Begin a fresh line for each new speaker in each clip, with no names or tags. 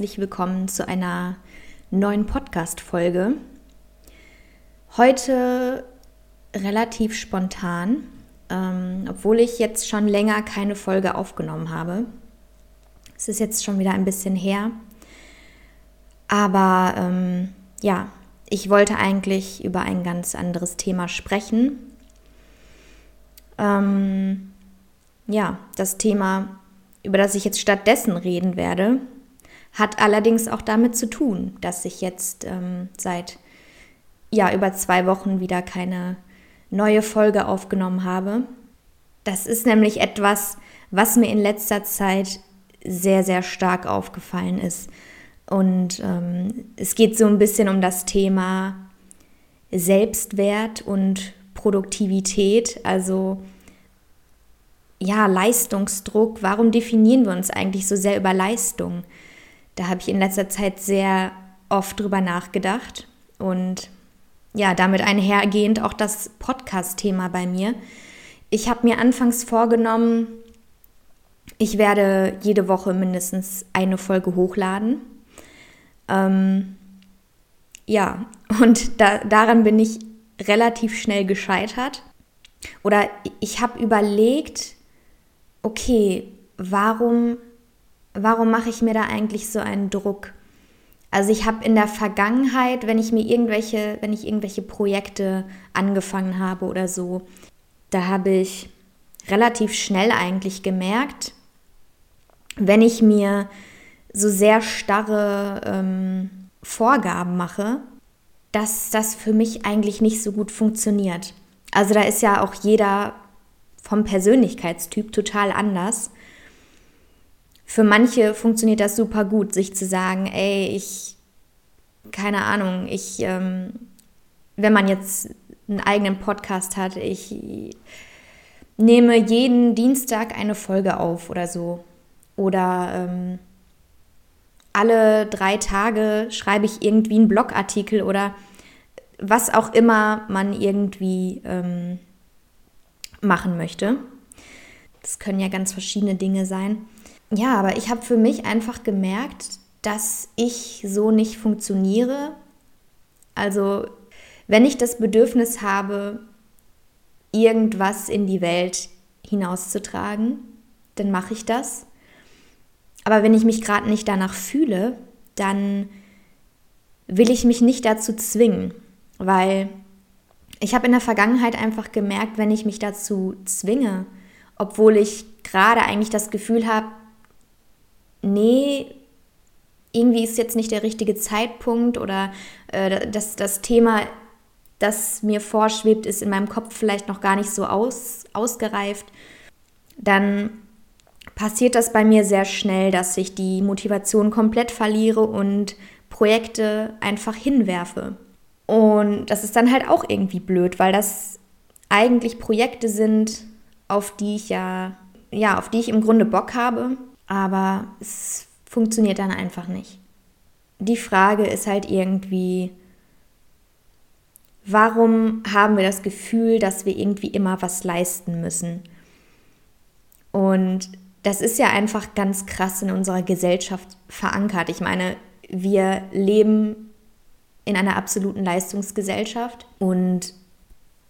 herzlich willkommen zu einer neuen Podcast-Folge. Heute relativ spontan, ähm, obwohl ich jetzt schon länger keine Folge aufgenommen habe. Es ist jetzt schon wieder ein bisschen her. Aber ähm, ja, ich wollte eigentlich über ein ganz anderes Thema sprechen. Ähm, ja, das Thema über das ich jetzt stattdessen reden werde, hat allerdings auch damit zu tun, dass ich jetzt ähm, seit ja über zwei Wochen wieder keine neue Folge aufgenommen habe. Das ist nämlich etwas, was mir in letzter Zeit sehr, sehr stark aufgefallen ist. Und ähm, es geht so ein bisschen um das Thema Selbstwert und Produktivität. Also ja, Leistungsdruck, warum definieren wir uns eigentlich so sehr über Leistung? Da habe ich in letzter Zeit sehr oft drüber nachgedacht und ja, damit einhergehend auch das Podcast-Thema bei mir. Ich habe mir anfangs vorgenommen, ich werde jede Woche mindestens eine Folge hochladen. Ähm, ja, und da, daran bin ich relativ schnell gescheitert. Oder ich habe überlegt, okay, warum, warum mache ich mir da eigentlich so einen Druck? Also ich habe in der Vergangenheit, wenn ich mir irgendwelche, wenn ich irgendwelche Projekte angefangen habe oder so, da habe ich relativ schnell eigentlich gemerkt, wenn ich mir so sehr starre ähm, Vorgaben mache, dass das für mich eigentlich nicht so gut funktioniert. Also da ist ja auch jeder vom Persönlichkeitstyp total anders. Für manche funktioniert das super gut, sich zu sagen, ey, ich, keine Ahnung, ich, ähm, wenn man jetzt einen eigenen Podcast hat, ich nehme jeden Dienstag eine Folge auf oder so. Oder ähm, alle drei Tage schreibe ich irgendwie einen Blogartikel oder was auch immer man irgendwie ähm, machen möchte. Das können ja ganz verschiedene Dinge sein. Ja, aber ich habe für mich einfach gemerkt, dass ich so nicht funktioniere. Also wenn ich das Bedürfnis habe, irgendwas in die Welt hinauszutragen, dann mache ich das. Aber wenn ich mich gerade nicht danach fühle, dann will ich mich nicht dazu zwingen, weil ich habe in der Vergangenheit einfach gemerkt, wenn ich mich dazu zwinge, obwohl ich gerade eigentlich das Gefühl habe, nee, irgendwie ist jetzt nicht der richtige Zeitpunkt oder äh, das, das Thema, das mir vorschwebt, ist in meinem Kopf vielleicht noch gar nicht so aus, ausgereift, dann passiert das bei mir sehr schnell, dass ich die Motivation komplett verliere und Projekte einfach hinwerfe. Und das ist dann halt auch irgendwie blöd, weil das eigentlich Projekte sind, auf die ich ja, ja, auf die ich im Grunde Bock habe, aber es funktioniert dann einfach nicht. Die Frage ist halt irgendwie, warum haben wir das Gefühl, dass wir irgendwie immer was leisten müssen? Und das ist ja einfach ganz krass in unserer Gesellschaft verankert. Ich meine, wir leben in einer absoluten Leistungsgesellschaft und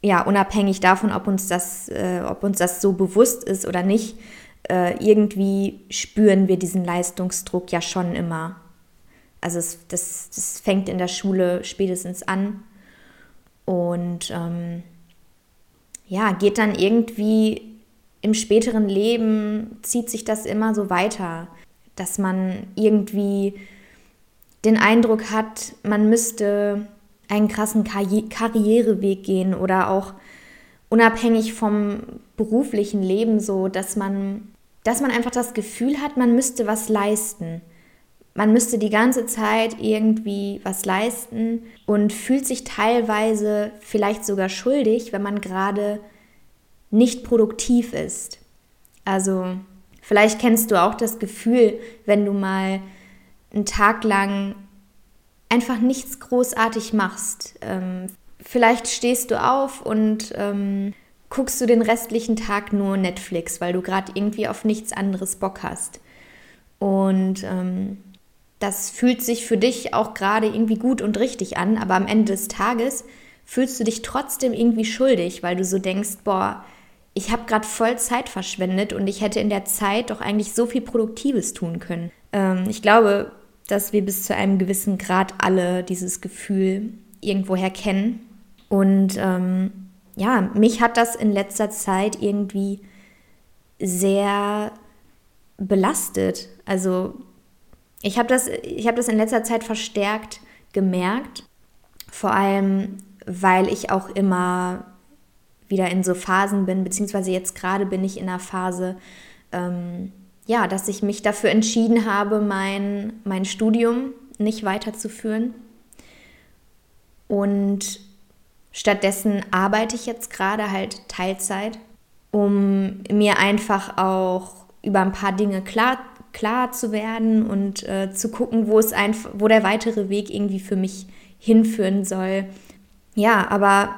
ja, unabhängig davon, ob uns das, äh, ob uns das so bewusst ist oder nicht, äh, irgendwie spüren wir diesen Leistungsdruck ja schon immer. Also es, das, das fängt in der Schule spätestens an und ähm, ja, geht dann irgendwie im späteren Leben, zieht sich das immer so weiter, dass man irgendwie den Eindruck hat, man müsste einen krassen Karri Karriereweg gehen oder auch unabhängig vom beruflichen Leben so, dass man, dass man einfach das Gefühl hat, man müsste was leisten. Man müsste die ganze Zeit irgendwie was leisten und fühlt sich teilweise vielleicht sogar schuldig, wenn man gerade nicht produktiv ist. Also vielleicht kennst du auch das Gefühl, wenn du mal einen Tag lang einfach nichts großartig machst. Ähm, vielleicht stehst du auf und ähm, guckst du den restlichen Tag nur Netflix, weil du gerade irgendwie auf nichts anderes Bock hast. Und ähm, das fühlt sich für dich auch gerade irgendwie gut und richtig an, aber am Ende des Tages fühlst du dich trotzdem irgendwie schuldig, weil du so denkst, boah, ich habe gerade voll Zeit verschwendet und ich hätte in der Zeit doch eigentlich so viel Produktives tun können. Ähm, ich glaube, dass wir bis zu einem gewissen Grad alle dieses Gefühl irgendwoher kennen. Und ähm, ja, mich hat das in letzter Zeit irgendwie sehr belastet. Also ich habe das, hab das in letzter Zeit verstärkt gemerkt, vor allem weil ich auch immer wieder in so Phasen bin, beziehungsweise jetzt gerade bin ich in einer Phase, ähm, ja, dass ich mich dafür entschieden habe, mein, mein Studium nicht weiterzuführen. Und stattdessen arbeite ich jetzt gerade halt Teilzeit, um mir einfach auch über ein paar Dinge klar, klar zu werden und äh, zu gucken, wo es einfach, wo der weitere Weg irgendwie für mich hinführen soll. Ja, aber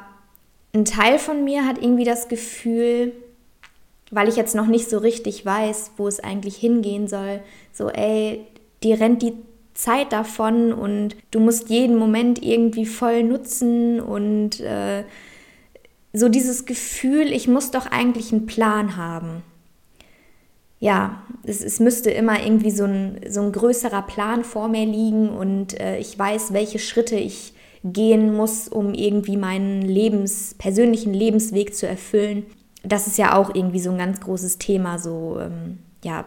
ein Teil von mir hat irgendwie das Gefühl, weil ich jetzt noch nicht so richtig weiß, wo es eigentlich hingehen soll, so, ey, dir rennt die Zeit davon und du musst jeden Moment irgendwie voll nutzen und äh, so dieses Gefühl, ich muss doch eigentlich einen Plan haben. Ja, es, es müsste immer irgendwie so ein, so ein größerer Plan vor mir liegen und äh, ich weiß, welche Schritte ich gehen muss, um irgendwie meinen Lebens, persönlichen Lebensweg zu erfüllen. Das ist ja auch irgendwie so ein ganz großes Thema, so, ähm, ja,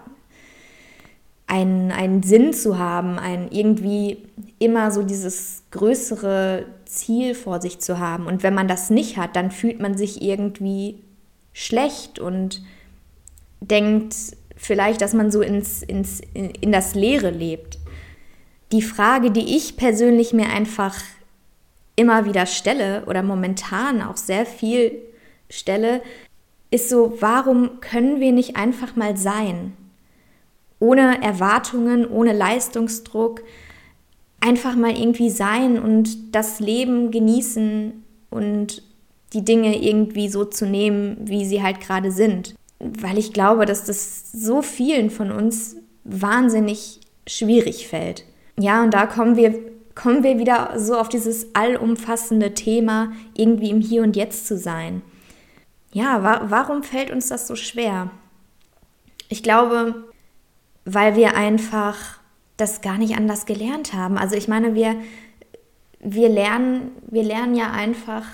einen, einen Sinn zu haben, ein irgendwie immer so dieses größere Ziel vor sich zu haben. Und wenn man das nicht hat, dann fühlt man sich irgendwie schlecht und denkt vielleicht, dass man so ins, ins, in das Leere lebt. Die Frage, die ich persönlich mir einfach immer wieder stelle oder momentan auch sehr viel stelle, ist so, warum können wir nicht einfach mal sein? Ohne Erwartungen, ohne Leistungsdruck, einfach mal irgendwie sein und das Leben genießen und die Dinge irgendwie so zu nehmen, wie sie halt gerade sind. Weil ich glaube, dass das so vielen von uns wahnsinnig schwierig fällt. Ja, und da kommen wir kommen wir wieder so auf dieses allumfassende Thema, irgendwie im Hier und Jetzt zu sein. Ja, wa warum fällt uns das so schwer? Ich glaube, weil wir einfach das gar nicht anders gelernt haben. Also ich meine, wir, wir, lernen, wir lernen ja einfach,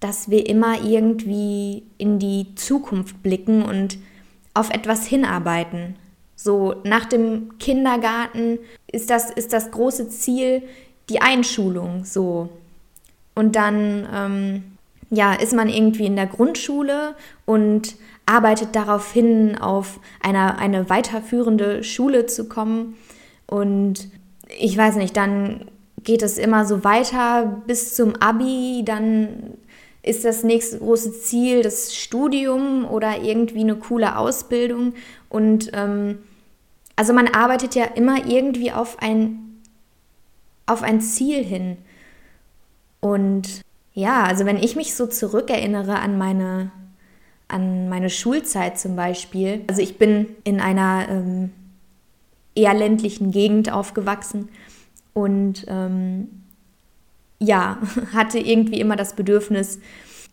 dass wir immer irgendwie in die Zukunft blicken und auf etwas hinarbeiten. So nach dem Kindergarten ist das, ist das große Ziel, die Einschulung so. Und dann ähm, ja, ist man irgendwie in der Grundschule und arbeitet darauf hin, auf eine, eine weiterführende Schule zu kommen. Und ich weiß nicht, dann geht es immer so weiter bis zum ABI, dann ist das nächste große Ziel das Studium oder irgendwie eine coole Ausbildung. Und ähm, also man arbeitet ja immer irgendwie auf ein auf ein Ziel hin. Und ja, also wenn ich mich so zurückerinnere an meine, an meine Schulzeit zum Beispiel, also ich bin in einer ähm, eher ländlichen Gegend aufgewachsen und ähm, ja, hatte irgendwie immer das Bedürfnis,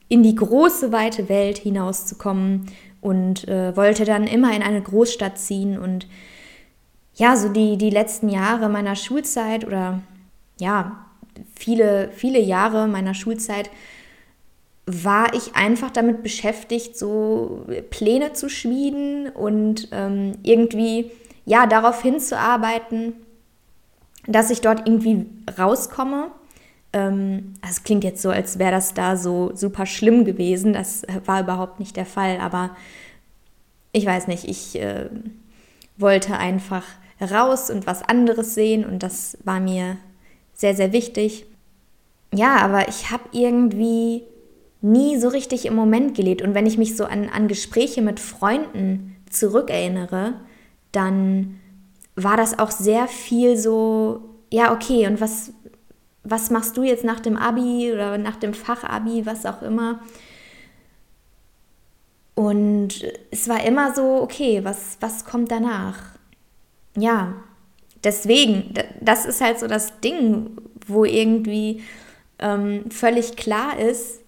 in die große, weite Welt hinauszukommen und äh, wollte dann immer in eine Großstadt ziehen und ja, so die, die letzten Jahre meiner Schulzeit oder ja, viele, viele Jahre meiner Schulzeit war ich einfach damit beschäftigt, so Pläne zu schmieden und ähm, irgendwie ja darauf hinzuarbeiten, dass ich dort irgendwie rauskomme. Ähm, es klingt jetzt so, als wäre das da so super schlimm gewesen. Das war überhaupt nicht der Fall, aber ich weiß nicht, ich äh, wollte einfach raus und was anderes sehen und das war mir sehr, sehr wichtig. Ja, aber ich habe irgendwie nie so richtig im Moment gelebt. Und wenn ich mich so an, an Gespräche mit Freunden zurückerinnere, dann war das auch sehr viel so, ja, okay, und was, was machst du jetzt nach dem Abi oder nach dem Fachabi, was auch immer? Und es war immer so, okay, was, was kommt danach? Ja, deswegen, das ist halt so das Ding, wo irgendwie ähm, völlig klar ist,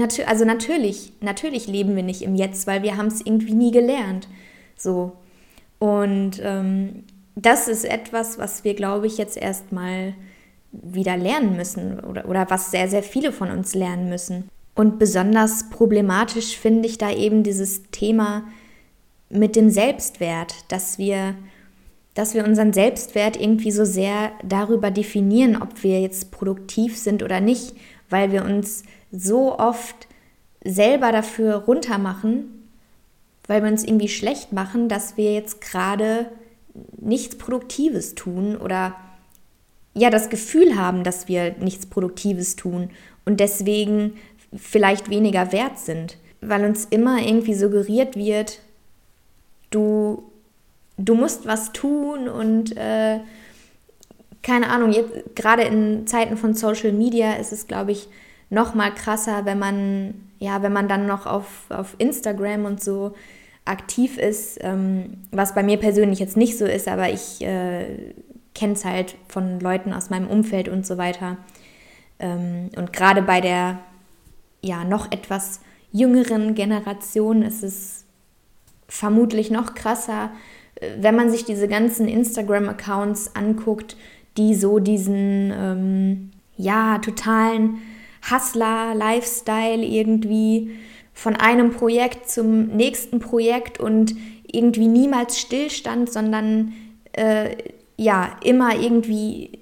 natu also natürlich, natürlich leben wir nicht im Jetzt, weil wir haben es irgendwie nie gelernt. So. Und ähm, das ist etwas, was wir, glaube ich, jetzt erstmal wieder lernen müssen oder, oder was sehr, sehr viele von uns lernen müssen. Und besonders problematisch finde ich da eben dieses Thema mit dem Selbstwert, dass wir, dass wir unseren Selbstwert irgendwie so sehr darüber definieren, ob wir jetzt produktiv sind oder nicht, weil wir uns so oft selber dafür runtermachen, weil wir uns irgendwie schlecht machen, dass wir jetzt gerade nichts Produktives tun oder ja das Gefühl haben, dass wir nichts Produktives tun und deswegen vielleicht weniger wert sind, weil uns immer irgendwie suggeriert wird, du, du musst was tun und äh, keine Ahnung, jetzt gerade in Zeiten von Social Media ist es, glaube ich, noch mal krasser, wenn man, ja, wenn man dann noch auf, auf Instagram und so aktiv ist, ähm, was bei mir persönlich jetzt nicht so ist, aber ich äh, kenne es halt von Leuten aus meinem Umfeld und so weiter. Ähm, und gerade bei der ja noch etwas jüngeren Generation ist es vermutlich noch krasser, äh, wenn man sich diese ganzen Instagram-Accounts anguckt, die so diesen ähm, ja totalen Hustler-Lifestyle irgendwie von einem Projekt zum nächsten Projekt und irgendwie niemals Stillstand, sondern äh, ja immer irgendwie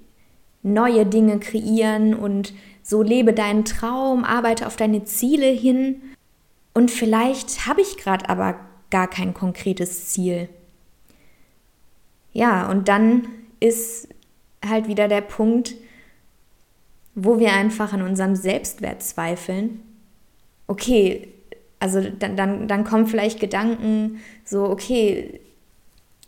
neue Dinge kreieren und so lebe deinen Traum, arbeite auf deine Ziele hin. Und vielleicht habe ich gerade aber gar kein konkretes Ziel. Ja, und dann ist halt wieder der Punkt, wo wir einfach an unserem Selbstwert zweifeln. Okay, also dann, dann, dann kommen vielleicht Gedanken so, okay,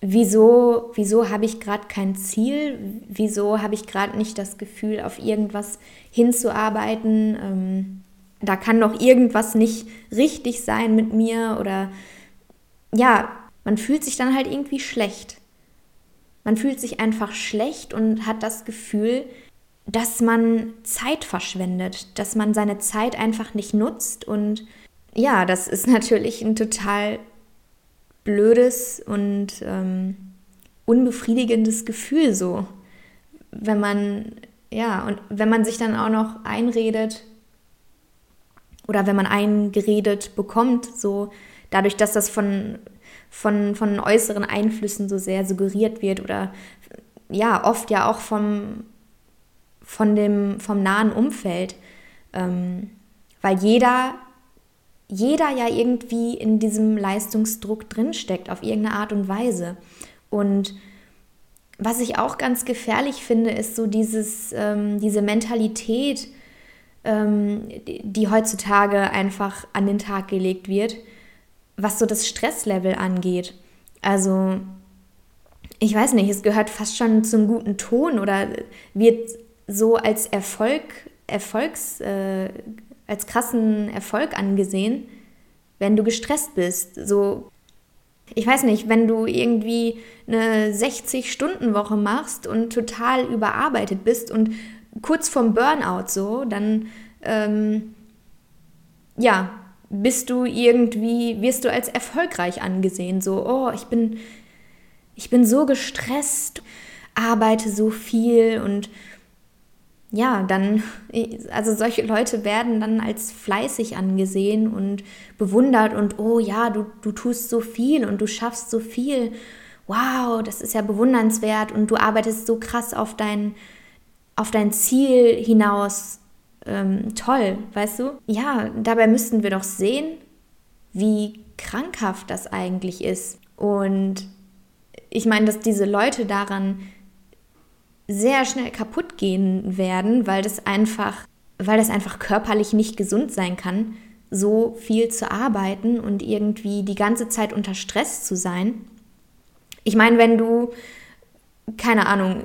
wieso, wieso habe ich gerade kein Ziel? Wieso habe ich gerade nicht das Gefühl, auf irgendwas hinzuarbeiten? Ähm, da kann doch irgendwas nicht richtig sein mit mir oder ja, man fühlt sich dann halt irgendwie schlecht. Man fühlt sich einfach schlecht und hat das Gefühl, dass man Zeit verschwendet, dass man seine Zeit einfach nicht nutzt. Und ja, das ist natürlich ein total blödes und ähm, unbefriedigendes Gefühl so, wenn man, ja, und wenn man sich dann auch noch einredet oder wenn man eingeredet bekommt, so dadurch, dass das von, von, von äußeren Einflüssen so sehr suggeriert wird oder ja, oft ja auch vom, von dem, vom nahen Umfeld. Ähm, weil jeder, jeder ja irgendwie in diesem Leistungsdruck drinsteckt, auf irgendeine Art und Weise. Und was ich auch ganz gefährlich finde, ist so dieses, ähm, diese Mentalität, ähm, die, die heutzutage einfach an den Tag gelegt wird, was so das Stresslevel angeht. Also, ich weiß nicht, es gehört fast schon zum guten Ton oder wird so als Erfolg, Erfolgs, äh, als krassen Erfolg angesehen, wenn du gestresst bist. So, ich weiß nicht, wenn du irgendwie eine 60-Stunden-Woche machst und total überarbeitet bist und kurz vorm Burnout so, dann ähm, ja, bist du irgendwie, wirst du als erfolgreich angesehen. So, oh, ich bin, ich bin so gestresst, arbeite so viel und ja, dann, also solche Leute werden dann als fleißig angesehen und bewundert und oh ja, du, du tust so viel und du schaffst so viel. Wow, das ist ja bewundernswert und du arbeitest so krass auf dein, auf dein Ziel hinaus. Ähm, toll, weißt du? Ja, dabei müssten wir doch sehen, wie krankhaft das eigentlich ist. Und ich meine, dass diese Leute daran sehr schnell kaputt gehen werden, weil das einfach, weil das einfach körperlich nicht gesund sein kann, so viel zu arbeiten und irgendwie die ganze Zeit unter Stress zu sein. Ich meine, wenn du, keine Ahnung,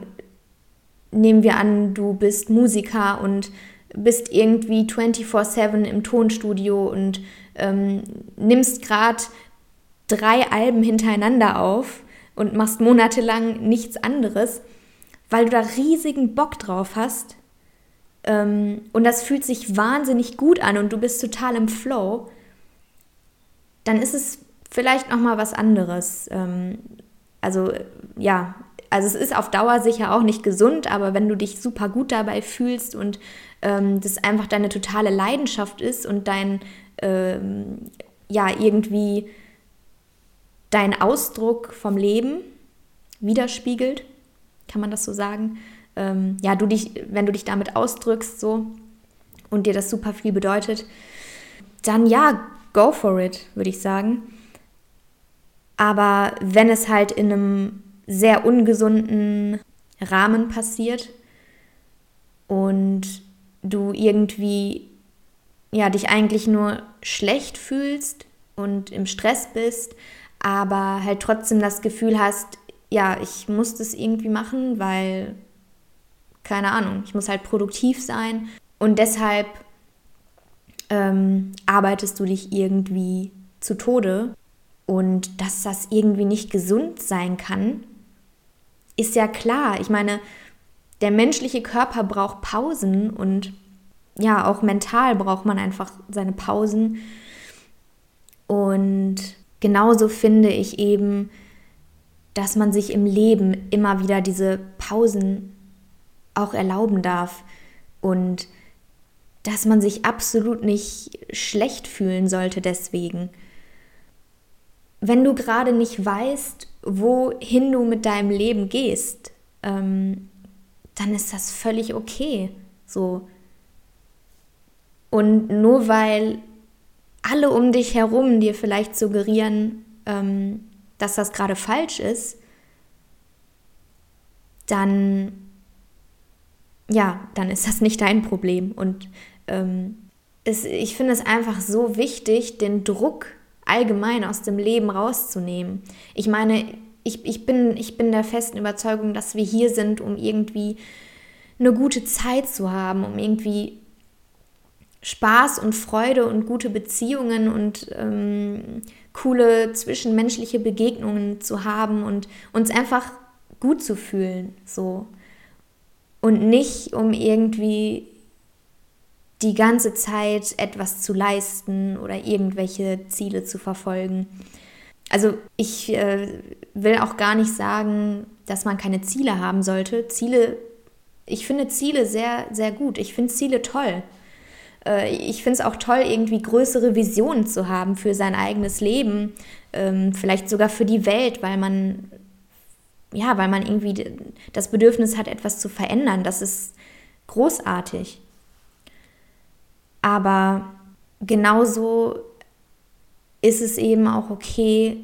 nehmen wir an, du bist Musiker und bist irgendwie 24/7 im Tonstudio und ähm, nimmst gerade drei Alben hintereinander auf und machst monatelang nichts anderes, weil du da riesigen Bock drauf hast. Ähm, und das fühlt sich wahnsinnig gut an und du bist total im Flow, dann ist es vielleicht noch mal was anderes. Ähm, also ja, also es ist auf Dauer sicher auch nicht gesund, aber wenn du dich super gut dabei fühlst und ähm, das einfach deine totale Leidenschaft ist und dein ähm, ja irgendwie dein Ausdruck vom Leben widerspiegelt, kann man das so sagen? Ähm, ja, du dich, wenn du dich damit ausdrückst so und dir das super viel bedeutet, dann ja, go for it, würde ich sagen. Aber wenn es halt in einem sehr ungesunden Rahmen passiert und du irgendwie ja dich eigentlich nur schlecht fühlst und im Stress bist, aber halt trotzdem das Gefühl hast, ja, ich muss das irgendwie machen, weil keine Ahnung, ich muss halt produktiv sein und deshalb ähm, arbeitest du dich irgendwie zu Tode und dass das irgendwie nicht gesund sein kann, ist ja klar. Ich meine, der menschliche Körper braucht Pausen und ja, auch mental braucht man einfach seine Pausen. Und genauso finde ich eben, dass man sich im Leben immer wieder diese Pausen auch erlauben darf und dass man sich absolut nicht schlecht fühlen sollte deswegen. Wenn du gerade nicht weißt, wohin du mit deinem Leben gehst, ähm, dann ist das völlig okay. So. Und nur weil alle um dich herum dir vielleicht suggerieren, ähm, dass das gerade falsch ist, dann ja, dann ist das nicht dein Problem. Und ähm, es, ich finde es einfach so wichtig, den Druck allgemein aus dem Leben rauszunehmen. Ich meine, ich, ich, bin, ich bin der festen Überzeugung, dass wir hier sind, um irgendwie eine gute Zeit zu haben, um irgendwie Spaß und Freude und gute Beziehungen und ähm, coole zwischenmenschliche Begegnungen zu haben und uns einfach gut zu fühlen, so. Und nicht um irgendwie die ganze Zeit etwas zu leisten oder irgendwelche Ziele zu verfolgen. Also ich äh, will auch gar nicht sagen, dass man keine Ziele haben sollte. Ziele, ich finde Ziele sehr, sehr gut. Ich finde Ziele toll. Äh, ich finde es auch toll, irgendwie größere Visionen zu haben für sein eigenes Leben, ähm, vielleicht sogar für die Welt, weil man ja, weil man irgendwie das Bedürfnis hat, etwas zu verändern. Das ist großartig. Aber genauso ist es eben auch okay,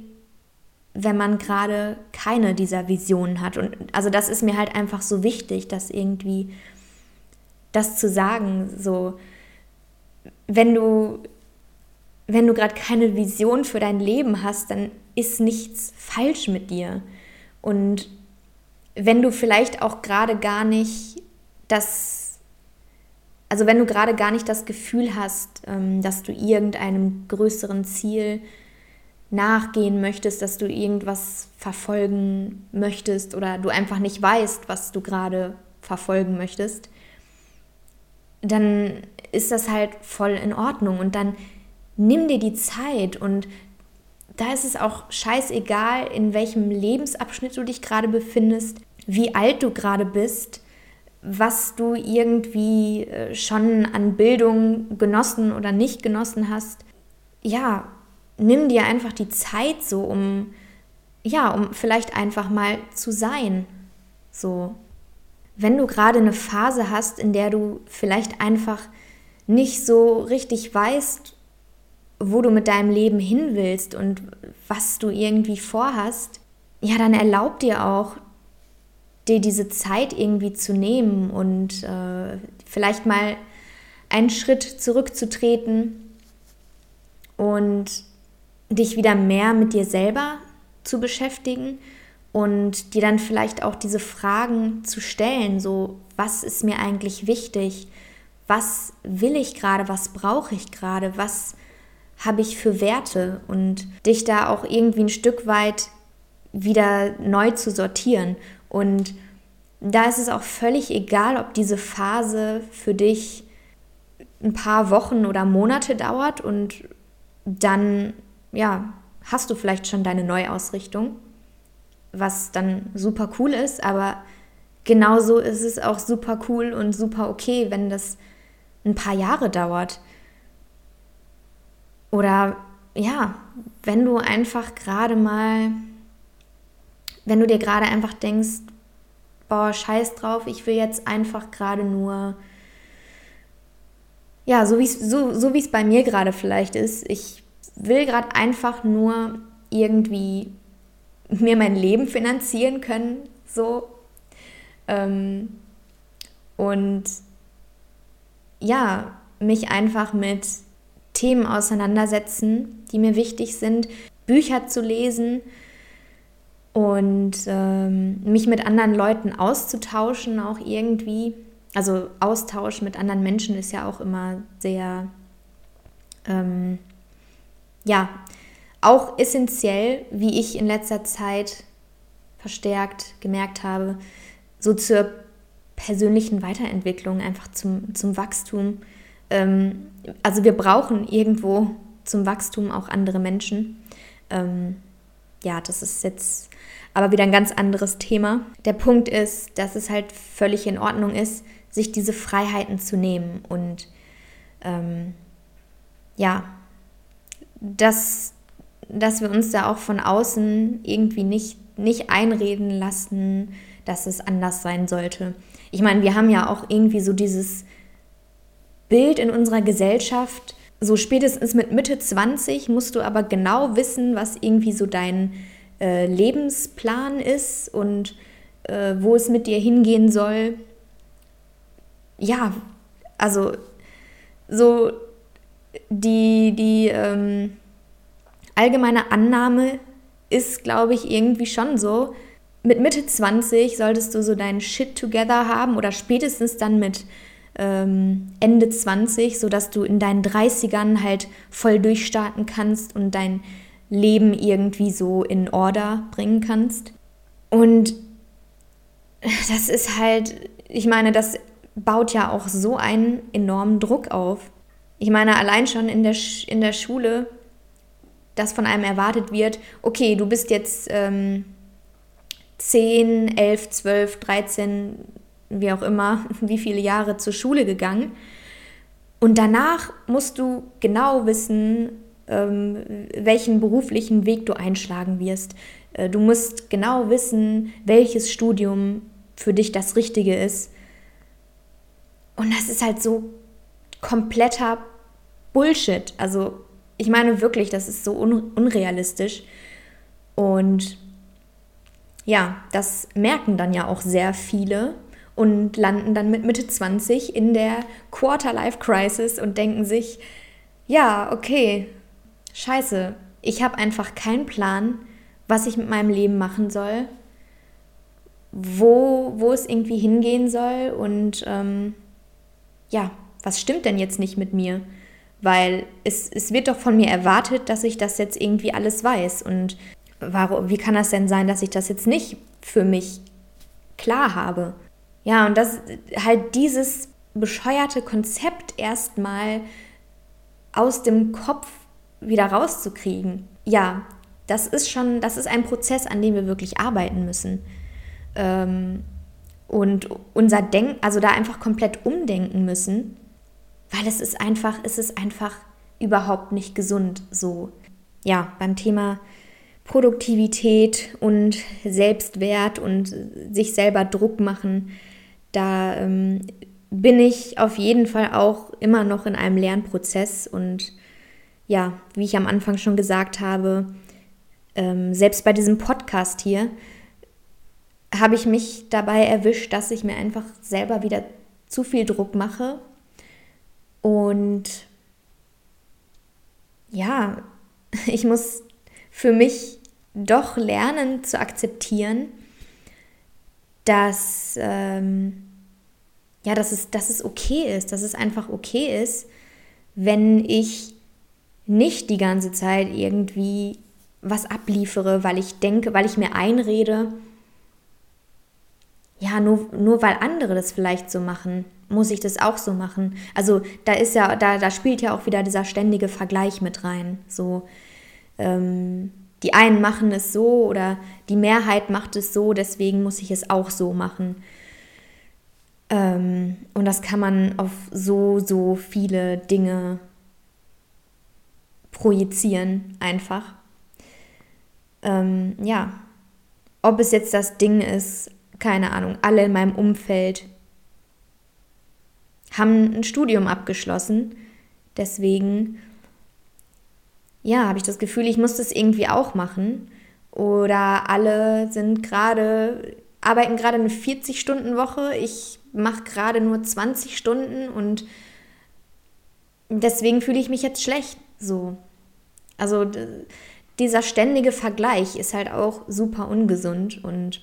wenn man gerade keine dieser Visionen hat. Und also das ist mir halt einfach so wichtig, dass irgendwie das zu sagen, so wenn du wenn du gerade keine Vision für dein Leben hast, dann ist nichts falsch mit dir. Und wenn du vielleicht auch gerade gar nicht das also wenn du gerade gar nicht das Gefühl hast, ähm, dass du irgendeinem größeren Ziel nachgehen möchtest, dass du irgendwas verfolgen möchtest oder du einfach nicht weißt, was du gerade verfolgen möchtest, dann ist das halt voll in Ordnung und dann nimm dir die Zeit und da ist es auch scheißegal, in welchem Lebensabschnitt du dich gerade befindest, wie alt du gerade bist was du irgendwie äh, schon an Bildung genossen oder nicht genossen hast, ja, nimm dir einfach die Zeit so, um, ja, um vielleicht einfach mal zu sein. So. Wenn du gerade eine Phase hast, in der du vielleicht einfach nicht so richtig weißt, wo du mit deinem Leben hin willst und was du irgendwie vorhast, ja, dann erlaub dir auch, dir diese Zeit irgendwie zu nehmen und äh, vielleicht mal einen Schritt zurückzutreten und dich wieder mehr mit dir selber zu beschäftigen und dir dann vielleicht auch diese Fragen zu stellen, so was ist mir eigentlich wichtig, was will ich gerade, was brauche ich gerade, was habe ich für Werte? Und dich da auch irgendwie ein Stück weit wieder neu zu sortieren. Und da ist es auch völlig egal, ob diese Phase für dich ein paar Wochen oder Monate dauert und dann, ja, hast du vielleicht schon deine Neuausrichtung, was dann super cool ist, aber genauso ist es auch super cool und super okay, wenn das ein paar Jahre dauert. Oder ja, wenn du einfach gerade mal, wenn du dir gerade einfach denkst, boah, scheiß drauf, ich will jetzt einfach gerade nur, ja, so wie so, so es bei mir gerade vielleicht ist, ich will gerade einfach nur irgendwie mir mein Leben finanzieren können, so. Ähm, und ja, mich einfach mit Themen auseinandersetzen, die mir wichtig sind, Bücher zu lesen und ähm, mich mit anderen Leuten auszutauschen, auch irgendwie. Also Austausch mit anderen Menschen ist ja auch immer sehr, ähm, ja, auch essentiell, wie ich in letzter Zeit verstärkt gemerkt habe, so zur persönlichen Weiterentwicklung, einfach zum, zum Wachstum. Ähm, also wir brauchen irgendwo zum Wachstum auch andere Menschen. Ähm, ja, das ist jetzt aber wieder ein ganz anderes Thema. Der Punkt ist, dass es halt völlig in Ordnung ist, sich diese Freiheiten zu nehmen und ähm, ja, dass, dass wir uns da auch von außen irgendwie nicht, nicht einreden lassen, dass es anders sein sollte. Ich meine, wir haben ja auch irgendwie so dieses Bild in unserer Gesellschaft, so spätestens mit Mitte 20 musst du aber genau wissen, was irgendwie so dein äh, Lebensplan ist und äh, wo es mit dir hingehen soll. Ja, also so die, die ähm, allgemeine Annahme ist, glaube ich, irgendwie schon so. Mit Mitte 20 solltest du so deinen Shit together haben oder spätestens dann mit ähm, Ende 20, sodass du in deinen 30ern halt voll durchstarten kannst und dein Leben irgendwie so in Order bringen kannst. Und das ist halt, ich meine, das baut ja auch so einen enormen Druck auf. Ich meine, allein schon in der, Sch in der Schule, dass von einem erwartet wird, okay, du bist jetzt ähm, 10, 11, 12, 13, wie auch immer, wie viele Jahre zur Schule gegangen. Und danach musst du genau wissen, ähm, welchen beruflichen Weg du einschlagen wirst. Äh, du musst genau wissen, welches Studium für dich das Richtige ist. Und das ist halt so kompletter Bullshit. Also ich meine wirklich, das ist so un unrealistisch. Und ja, das merken dann ja auch sehr viele und landen dann mit Mitte 20 in der Quarter-Life-Crisis und denken sich, ja, okay, scheiße, ich habe einfach keinen Plan, was ich mit meinem Leben machen soll, wo, wo es irgendwie hingehen soll und ähm, ja, was stimmt denn jetzt nicht mit mir? Weil es, es wird doch von mir erwartet, dass ich das jetzt irgendwie alles weiß. Und warum, wie kann das denn sein, dass ich das jetzt nicht für mich klar habe? Ja, und das halt dieses bescheuerte Konzept erstmal aus dem Kopf wieder rauszukriegen. Ja, das ist schon, das ist ein Prozess, an dem wir wirklich arbeiten müssen. Ähm, und unser Denken, also da einfach komplett umdenken müssen, weil es ist einfach, es ist einfach überhaupt nicht gesund so. Ja, beim Thema Produktivität und Selbstwert und sich selber Druck machen, da ähm, bin ich auf jeden Fall auch immer noch in einem Lernprozess. Und ja, wie ich am Anfang schon gesagt habe, ähm, selbst bei diesem Podcast hier habe ich mich dabei erwischt, dass ich mir einfach selber wieder zu viel Druck mache. Und ja, ich muss für mich doch lernen zu akzeptieren, dass, ähm, ja, dass, es, dass es okay ist, dass es einfach okay ist, wenn ich nicht die ganze Zeit irgendwie was abliefere, weil ich denke, weil ich mir einrede, ja, nur, nur weil andere das vielleicht so machen, muss ich das auch so machen. Also da ist ja, da, da spielt ja auch wieder dieser ständige Vergleich mit rein. So, ähm, die einen machen es so oder die Mehrheit macht es so, deswegen muss ich es auch so machen. Ähm, und das kann man auf so, so viele Dinge projizieren, einfach. Ähm, ja, ob es jetzt das Ding ist, keine Ahnung, alle in meinem Umfeld haben ein Studium abgeschlossen. Deswegen, ja, habe ich das Gefühl, ich muss das irgendwie auch machen. Oder alle sind gerade, arbeiten gerade eine 40-Stunden-Woche. Ich mache gerade nur 20 Stunden und deswegen fühle ich mich jetzt schlecht. So. Also dieser ständige Vergleich ist halt auch super ungesund und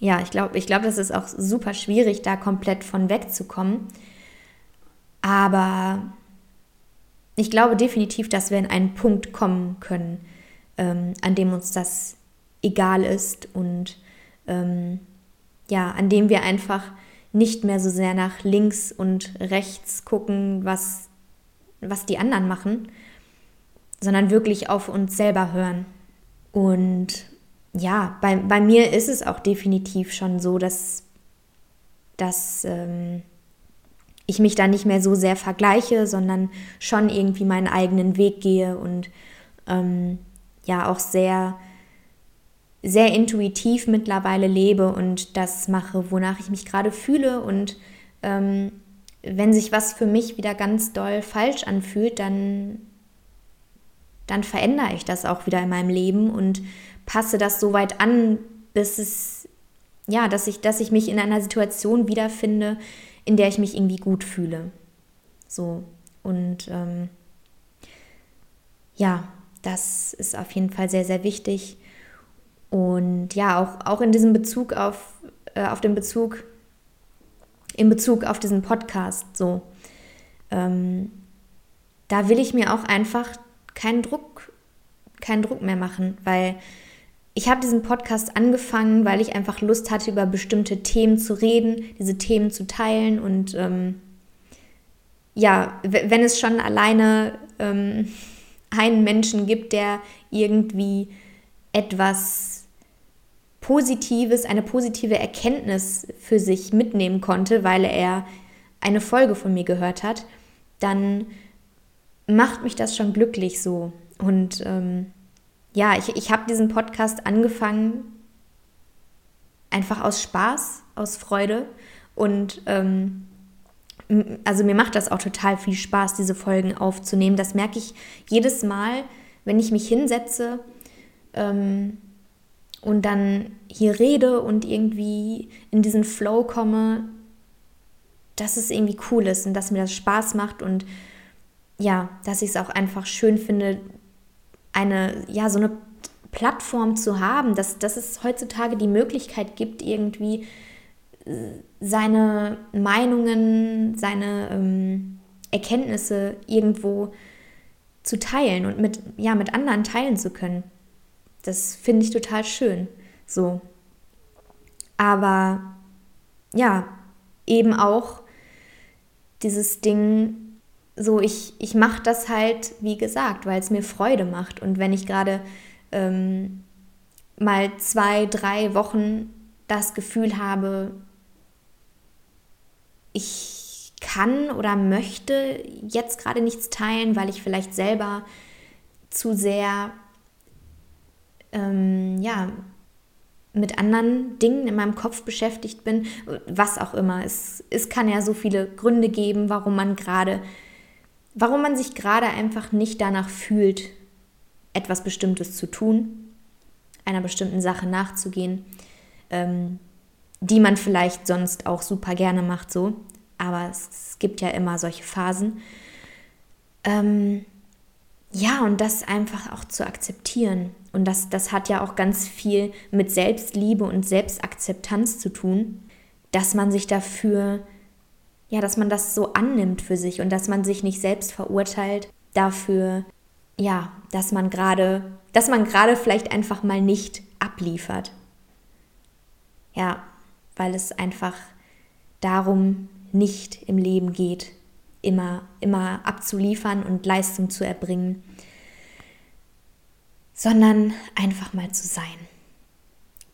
ja, ich glaube, ich glaube, das ist auch super schwierig, da komplett von wegzukommen. Aber ich glaube definitiv, dass wir in einen Punkt kommen können, ähm, an dem uns das egal ist und ähm, ja, an dem wir einfach nicht mehr so sehr nach links und rechts gucken, was, was die anderen machen, sondern wirklich auf uns selber hören. Und ja, bei, bei mir ist es auch definitiv schon so, dass, dass ähm, ich mich da nicht mehr so sehr vergleiche, sondern schon irgendwie meinen eigenen Weg gehe und ähm, ja auch sehr, sehr intuitiv mittlerweile lebe und das mache, wonach ich mich gerade fühle. Und ähm, wenn sich was für mich wieder ganz doll falsch anfühlt, dann, dann verändere ich das auch wieder in meinem Leben und passe das so weit an, bis es, ja, dass ich, dass ich mich in einer Situation wiederfinde, in der ich mich irgendwie gut fühle. So. Und ähm, ja, das ist auf jeden Fall sehr, sehr wichtig. Und ja, auch, auch in diesem Bezug auf, äh, auf den Bezug, in Bezug auf diesen Podcast, so. Ähm, da will ich mir auch einfach keinen Druck, keinen Druck mehr machen, weil ich habe diesen Podcast angefangen, weil ich einfach Lust hatte, über bestimmte Themen zu reden, diese Themen zu teilen und ähm, ja, wenn es schon alleine ähm, einen Menschen gibt, der irgendwie etwas Positives, eine positive Erkenntnis für sich mitnehmen konnte, weil er eine Folge von mir gehört hat, dann macht mich das schon glücklich so. Und ähm, ja, ich, ich habe diesen Podcast angefangen einfach aus Spaß, aus Freude und ähm, also mir macht das auch total viel Spaß, diese Folgen aufzunehmen. Das merke ich jedes Mal, wenn ich mich hinsetze ähm, und dann hier rede und irgendwie in diesen Flow komme, dass es irgendwie cool ist und dass mir das Spaß macht und ja, dass ich es auch einfach schön finde, eine, ja, so eine Plattform zu haben, dass, dass es heutzutage die Möglichkeit gibt, irgendwie äh, seine Meinungen, seine ähm, Erkenntnisse irgendwo zu teilen und mit, ja, mit anderen teilen zu können. Das finde ich total schön. So. Aber ja, eben auch dieses Ding, so, ich, ich mache das halt, wie gesagt, weil es mir Freude macht. Und wenn ich gerade ähm, mal zwei, drei Wochen das Gefühl habe, ich kann oder möchte jetzt gerade nichts teilen, weil ich vielleicht selber zu sehr ähm, ja, mit anderen Dingen in meinem Kopf beschäftigt bin, was auch immer. Es, es kann ja so viele Gründe geben, warum man gerade warum man sich gerade einfach nicht danach fühlt, etwas Bestimmtes zu tun, einer bestimmten Sache nachzugehen, ähm, die man vielleicht sonst auch super gerne macht, so. Aber es, es gibt ja immer solche Phasen. Ähm, ja, und das einfach auch zu akzeptieren. Und das, das hat ja auch ganz viel mit Selbstliebe und Selbstakzeptanz zu tun, dass man sich dafür ja, dass man das so annimmt für sich und dass man sich nicht selbst verurteilt dafür, ja, dass man gerade, dass man gerade vielleicht einfach mal nicht abliefert. Ja, weil es einfach darum nicht im Leben geht, immer, immer abzuliefern und Leistung zu erbringen, sondern einfach mal zu sein.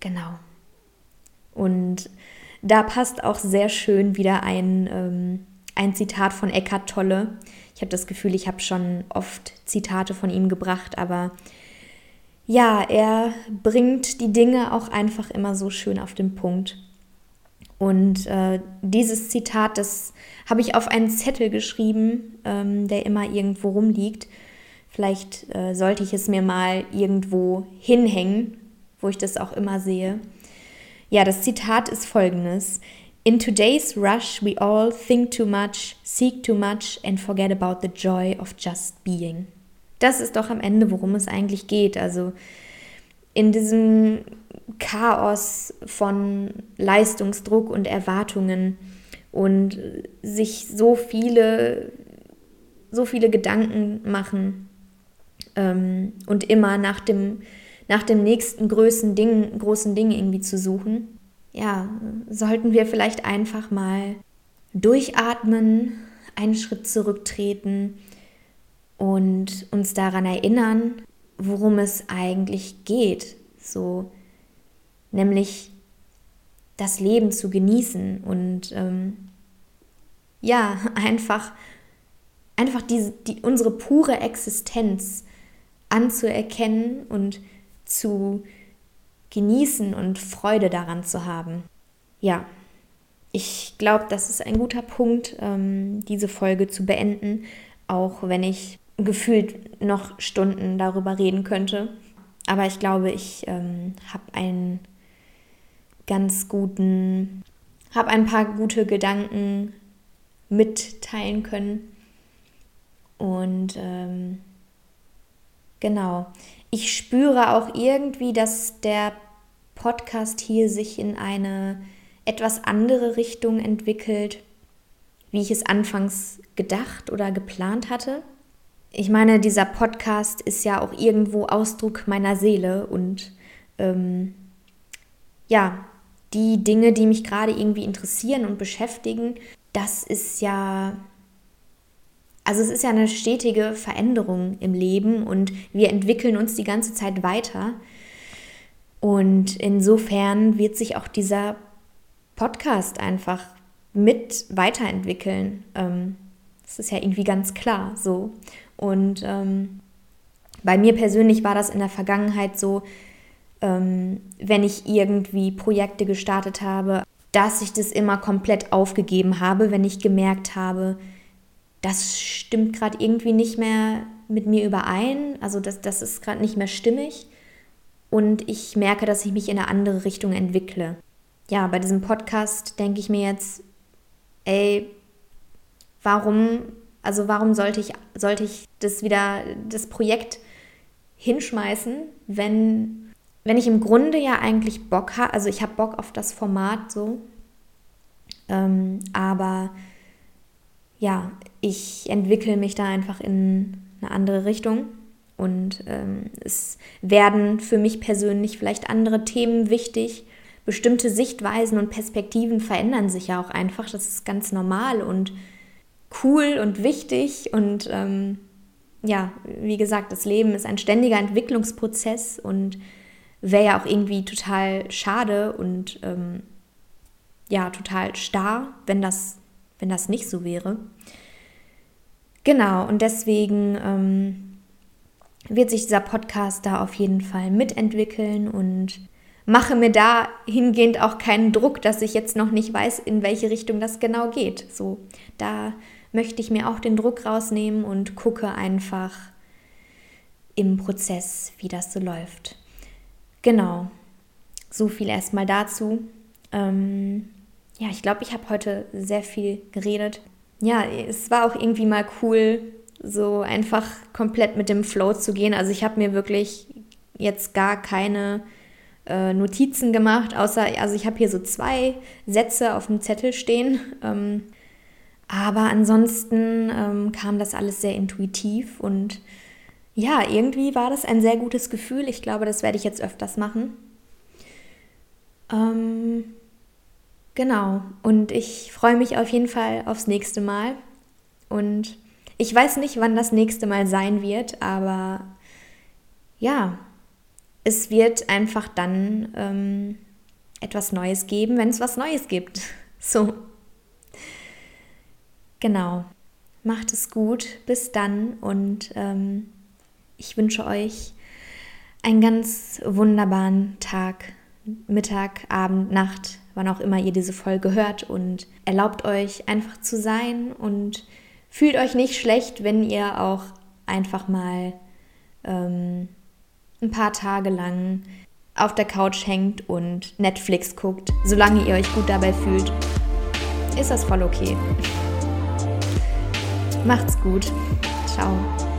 Genau. Und da passt auch sehr schön wieder ein, ähm, ein Zitat von Eckhart Tolle. Ich habe das Gefühl, ich habe schon oft Zitate von ihm gebracht, aber ja, er bringt die Dinge auch einfach immer so schön auf den Punkt. Und äh, dieses Zitat, das habe ich auf einen Zettel geschrieben, ähm, der immer irgendwo rumliegt. Vielleicht äh, sollte ich es mir mal irgendwo hinhängen, wo ich das auch immer sehe. Ja, das Zitat ist folgendes. In today's rush, we all think too much, seek too much and forget about the joy of just being. Das ist doch am Ende, worum es eigentlich geht. Also in diesem Chaos von Leistungsdruck und Erwartungen und sich so viele, so viele Gedanken machen ähm, und immer nach dem, nach dem nächsten großen Ding, großen Ding irgendwie zu suchen. Ja, sollten wir vielleicht einfach mal durchatmen, einen Schritt zurücktreten und uns daran erinnern, worum es eigentlich geht. So, nämlich das Leben zu genießen und ähm, ja, einfach, einfach diese, die, unsere pure Existenz anzuerkennen und zu genießen und Freude daran zu haben. Ja, ich glaube, das ist ein guter Punkt, ähm, diese Folge zu beenden, auch wenn ich gefühlt noch Stunden darüber reden könnte. Aber ich glaube, ich ähm, habe einen ganz guten, habe ein paar gute Gedanken mitteilen können. Und ähm, genau, ich spüre auch irgendwie, dass der Podcast hier sich in eine etwas andere Richtung entwickelt, wie ich es anfangs gedacht oder geplant hatte. Ich meine, dieser Podcast ist ja auch irgendwo Ausdruck meiner Seele und ähm, ja, die Dinge, die mich gerade irgendwie interessieren und beschäftigen, das ist ja, also es ist ja eine stetige Veränderung im Leben und wir entwickeln uns die ganze Zeit weiter. Und insofern wird sich auch dieser Podcast einfach mit weiterentwickeln. Ähm, das ist ja irgendwie ganz klar so. Und ähm, bei mir persönlich war das in der Vergangenheit so, ähm, wenn ich irgendwie Projekte gestartet habe, dass ich das immer komplett aufgegeben habe, wenn ich gemerkt habe, das stimmt gerade irgendwie nicht mehr mit mir überein, also das, das ist gerade nicht mehr stimmig. Und ich merke, dass ich mich in eine andere Richtung entwickle. Ja, bei diesem Podcast denke ich mir jetzt, ey, warum, also warum sollte ich, sollte ich das wieder, das Projekt hinschmeißen, wenn wenn ich im Grunde ja eigentlich Bock habe, also ich habe Bock auf das Format so, ähm, aber ja, ich entwickle mich da einfach in eine andere Richtung und ähm, es werden für mich persönlich vielleicht andere Themen wichtig. Bestimmte Sichtweisen und Perspektiven verändern sich ja auch einfach. Das ist ganz normal und cool und wichtig. Und ähm, ja, wie gesagt, das Leben ist ein ständiger Entwicklungsprozess und wäre ja auch irgendwie total schade und ähm, ja, total starr, wenn das, wenn das nicht so wäre. Genau, und deswegen ähm, wird sich dieser Podcast da auf jeden Fall mitentwickeln und mache mir dahingehend auch keinen Druck, dass ich jetzt noch nicht weiß, in welche Richtung das genau geht. So, da möchte ich mir auch den Druck rausnehmen und gucke einfach im Prozess, wie das so läuft. Genau, so viel erstmal dazu. Ähm, ja, ich glaube, ich habe heute sehr viel geredet. Ja, es war auch irgendwie mal cool, so einfach komplett mit dem Flow zu gehen. Also ich habe mir wirklich jetzt gar keine äh, Notizen gemacht, außer, also ich habe hier so zwei Sätze auf dem Zettel stehen. Ähm, aber ansonsten ähm, kam das alles sehr intuitiv und ja, irgendwie war das ein sehr gutes Gefühl. Ich glaube, das werde ich jetzt öfters machen. Ähm, genau. Und ich freue mich auf jeden Fall aufs nächste Mal. Und ich weiß nicht, wann das nächste Mal sein wird, aber ja, es wird einfach dann ähm, etwas Neues geben, wenn es was Neues gibt. So. Genau. Macht es gut. Bis dann und ähm, ich wünsche euch einen ganz wunderbaren Tag, Mittag, Abend, Nacht, wann auch immer ihr diese Folge hört und erlaubt euch einfach zu sein und fühlt euch nicht schlecht, wenn ihr auch einfach mal ähm, ein paar Tage lang auf der Couch hängt und Netflix guckt. Solange ihr euch gut dabei fühlt, ist das voll okay. Macht's gut. Ciao.